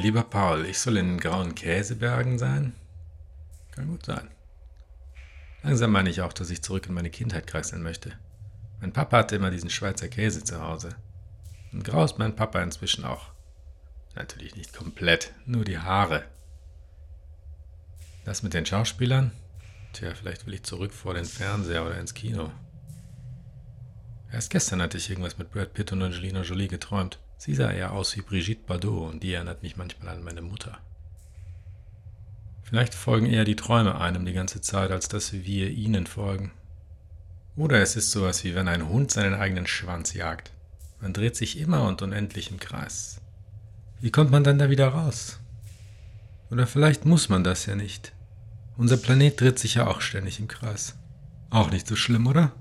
lieber Paul, ich soll in den grauen Käsebergen sein? Kann gut sein. Langsam meine ich auch, dass ich zurück in meine Kindheit kreiseln möchte. Mein Papa hatte immer diesen Schweizer Käse zu Hause. Und grau ist mein Papa inzwischen auch. Natürlich nicht komplett, nur die Haare. Das mit den Schauspielern? Tja, vielleicht will ich zurück vor den Fernseher oder ins Kino. Erst gestern hatte ich irgendwas mit Brad Pitt und Angelina Jolie geträumt. Sie sah eher aus wie Brigitte Bardot und die erinnert mich manchmal an meine Mutter. Vielleicht folgen eher die Träume einem die ganze Zeit, als dass wir ihnen folgen. Oder es ist sowas wie wenn ein Hund seinen eigenen Schwanz jagt. Man dreht sich immer und unendlich im Kreis. Wie kommt man dann da wieder raus? Oder vielleicht muss man das ja nicht. Unser Planet dreht sich ja auch ständig im Kreis. Auch nicht so schlimm, oder?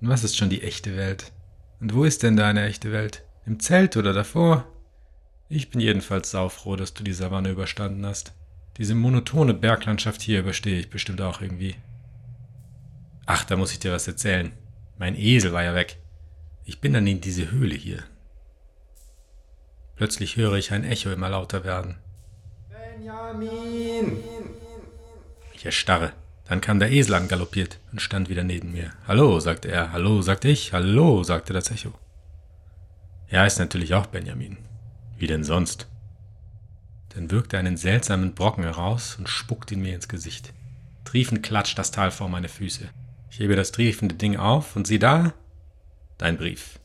Und was ist schon die echte Welt? Und wo ist denn deine echte Welt? Im Zelt oder davor? Ich bin jedenfalls saufroh, dass du die Savanne überstanden hast. Diese monotone Berglandschaft hier überstehe ich bestimmt auch irgendwie. Ach, da muss ich dir was erzählen. Mein Esel war ja weg. Ich bin dann in diese Höhle hier. Plötzlich höre ich ein Echo immer lauter werden. Benjamin! Ich erstarre. Dann kam der Esel angaloppiert und stand wieder neben mir. Hallo, sagte er. Hallo, sagte ich. Hallo, sagte das Echo. Er heißt natürlich auch Benjamin. Wie denn sonst? Dann wirkt er einen seltsamen Brocken heraus und spuckt ihn mir ins Gesicht. Triefend klatscht das Tal vor meine Füße. Ich hebe das triefende Ding auf und sieh da, dein Brief.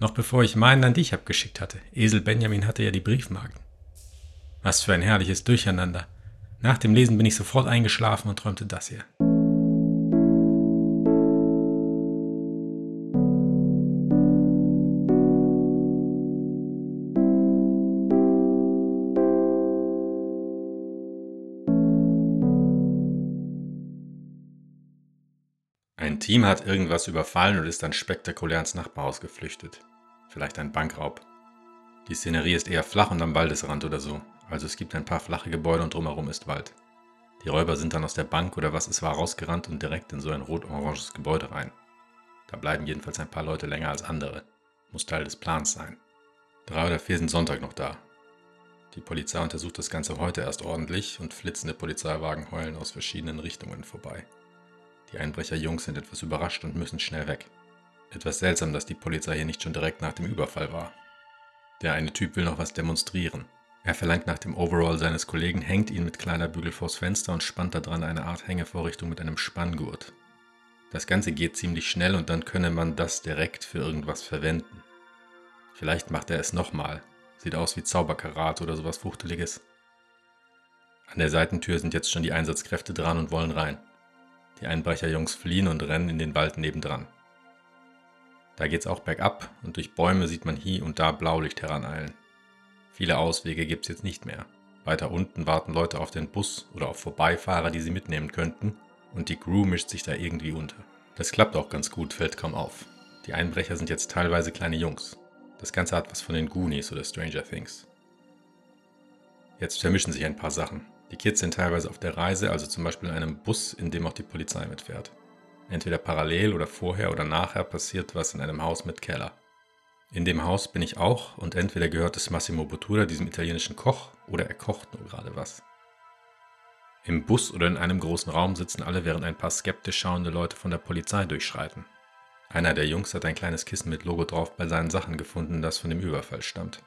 Noch bevor ich meinen an dich abgeschickt hatte. Esel Benjamin hatte ja die Briefmarken. Was für ein herrliches Durcheinander. Nach dem Lesen bin ich sofort eingeschlafen und träumte das hier. Team hat irgendwas überfallen und ist dann spektakulär ins Nachbarhaus geflüchtet. Vielleicht ein Bankraub. Die Szenerie ist eher flach und am Waldesrand oder so. Also es gibt ein paar flache Gebäude und drumherum ist Wald. Die Räuber sind dann aus der Bank oder was es war rausgerannt und direkt in so ein rot-oranges Gebäude rein. Da bleiben jedenfalls ein paar Leute länger als andere. Muss Teil des Plans sein. Drei oder vier sind Sonntag noch da. Die Polizei untersucht das Ganze heute erst ordentlich und flitzende Polizeiwagen heulen aus verschiedenen Richtungen vorbei. Die Einbrecherjungs sind etwas überrascht und müssen schnell weg. Etwas seltsam, dass die Polizei hier nicht schon direkt nach dem Überfall war. Der eine Typ will noch was demonstrieren. Er verlangt nach dem Overall seines Kollegen, hängt ihn mit kleiner Bügel vors Fenster und spannt daran eine Art Hängevorrichtung mit einem Spanngurt. Das Ganze geht ziemlich schnell und dann könne man das direkt für irgendwas verwenden. Vielleicht macht er es nochmal. Sieht aus wie Zauberkarat oder sowas Fuchteliges. An der Seitentür sind jetzt schon die Einsatzkräfte dran und wollen rein. Die Einbrecherjungs fliehen und rennen in den Wald nebendran. Da geht's auch bergab und durch Bäume sieht man hier und da Blaulicht heraneilen. Viele Auswege gibt's jetzt nicht mehr. Weiter unten warten Leute auf den Bus oder auf Vorbeifahrer, die sie mitnehmen könnten, und die Crew mischt sich da irgendwie unter. Das klappt auch ganz gut, fällt kaum auf. Die Einbrecher sind jetzt teilweise kleine Jungs. Das Ganze hat was von den Goonies oder Stranger Things. Jetzt vermischen sich ein paar Sachen. Die Kids sind teilweise auf der Reise, also zum Beispiel in einem Bus, in dem auch die Polizei mitfährt. Entweder parallel oder vorher oder nachher passiert was in einem Haus mit Keller. In dem Haus bin ich auch und entweder gehört es Massimo Bottura, diesem italienischen Koch, oder er kocht nur gerade was. Im Bus oder in einem großen Raum sitzen alle, während ein paar skeptisch schauende Leute von der Polizei durchschreiten. Einer der Jungs hat ein kleines Kissen mit Logo drauf bei seinen Sachen gefunden, das von dem Überfall stammt.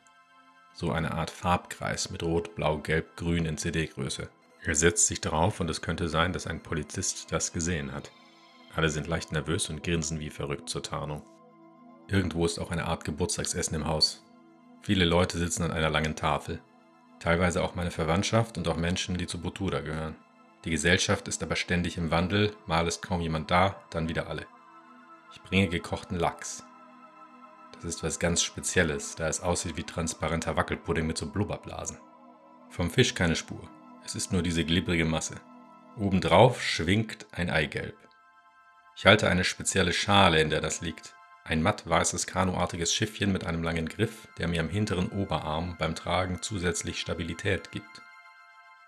So eine Art Farbkreis mit Rot, Blau, Gelb, Grün in CD-Größe. Er setzt sich darauf und es könnte sein, dass ein Polizist das gesehen hat. Alle sind leicht nervös und grinsen wie verrückt zur Tarnung. Irgendwo ist auch eine Art Geburtstagsessen im Haus. Viele Leute sitzen an einer langen Tafel. Teilweise auch meine Verwandtschaft und auch Menschen, die zu Botura gehören. Die Gesellschaft ist aber ständig im Wandel, mal ist kaum jemand da, dann wieder alle. Ich bringe gekochten Lachs. Ist was ganz Spezielles, da es aussieht wie transparenter Wackelpudding mit so Blubberblasen. Vom Fisch keine Spur. Es ist nur diese glibbrige Masse. Obendrauf schwingt ein Eigelb. Ich halte eine spezielle Schale, in der das liegt. Ein matt weißes kanuartiges Schiffchen mit einem langen Griff, der mir am hinteren Oberarm beim Tragen zusätzlich Stabilität gibt.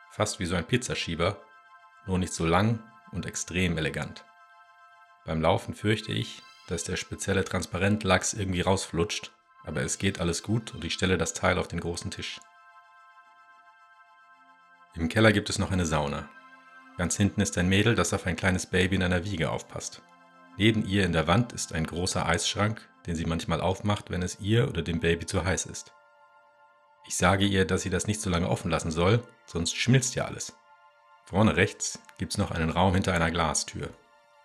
Fast wie so ein Pizzaschieber, nur nicht so lang und extrem elegant. Beim Laufen fürchte ich, dass der spezielle Transparentlachs irgendwie rausflutscht, aber es geht alles gut und ich stelle das Teil auf den großen Tisch. Im Keller gibt es noch eine Sauna. Ganz hinten ist ein Mädel, das auf ein kleines Baby in einer Wiege aufpasst. Neben ihr in der Wand ist ein großer Eisschrank, den sie manchmal aufmacht, wenn es ihr oder dem Baby zu heiß ist. Ich sage ihr, dass sie das nicht so lange offen lassen soll, sonst schmilzt ja alles. Vorne rechts gibt es noch einen Raum hinter einer Glastür.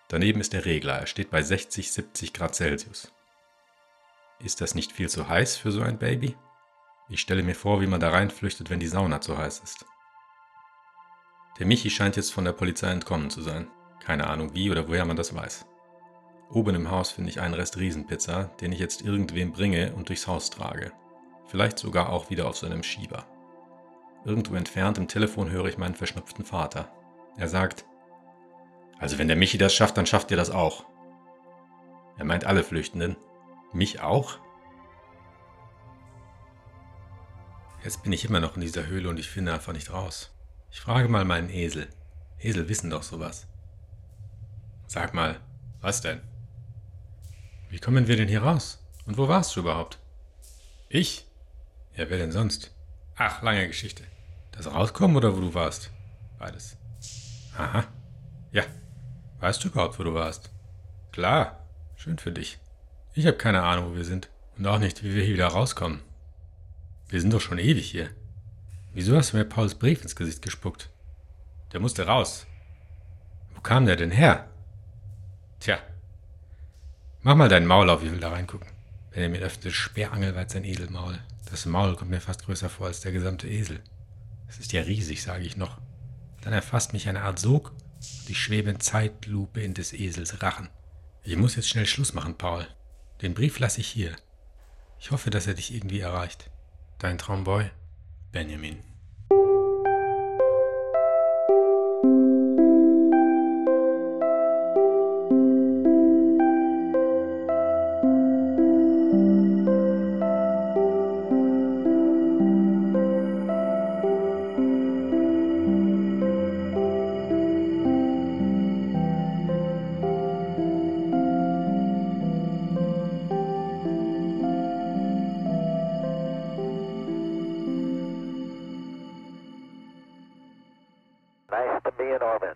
Daneben ist der Regler, er steht bei 60, 70 Grad Celsius. Ist das nicht viel zu heiß für so ein Baby? Ich stelle mir vor, wie man da reinflüchtet, wenn die Sauna zu heiß ist. Der Michi scheint jetzt von der Polizei entkommen zu sein. Keine Ahnung wie oder woher man das weiß. Oben im Haus finde ich einen Rest Riesenpizza, den ich jetzt irgendwem bringe und durchs Haus trage. Vielleicht sogar auch wieder auf seinem Schieber. Irgendwo entfernt im Telefon höre ich meinen verschnupften Vater. Er sagt, also wenn der Michi das schafft, dann schafft ihr das auch. Er meint alle Flüchtenden. Mich auch? Jetzt bin ich immer noch in dieser Höhle und ich finde einfach nicht raus. Ich frage mal meinen Esel. Esel wissen doch sowas. Sag mal, was denn? Wie kommen wir denn hier raus? Und wo warst du überhaupt? Ich? Ja, wer denn sonst? Ach, lange Geschichte. Das Rauskommen oder wo du warst? Beides. Aha. Ja. Weißt du überhaupt, wo du warst? Klar. Schön für dich. Ich habe keine Ahnung, wo wir sind. Und auch nicht, wie wir hier wieder rauskommen. Wir sind doch schon ewig hier. Wieso hast du mir Pauls Brief ins Gesicht gespuckt? Der musste raus. Wo kam der denn her? Tja. Mach mal dein Maul auf, ich will da reingucken. Benjamin öffnete sperrangelweit sein Edelmaul. Das Maul kommt mir fast größer vor als der gesamte Esel. Es ist ja riesig, sage ich noch. Dann erfasst mich eine Art Sog und ich schwebe in Zeitlupe in des Esels Rachen. Ich muss jetzt schnell Schluss machen, Paul. Den Brief lasse ich hier. Ich hoffe, dass er dich irgendwie erreicht. Dein Traumboy, Benjamin. Enormous.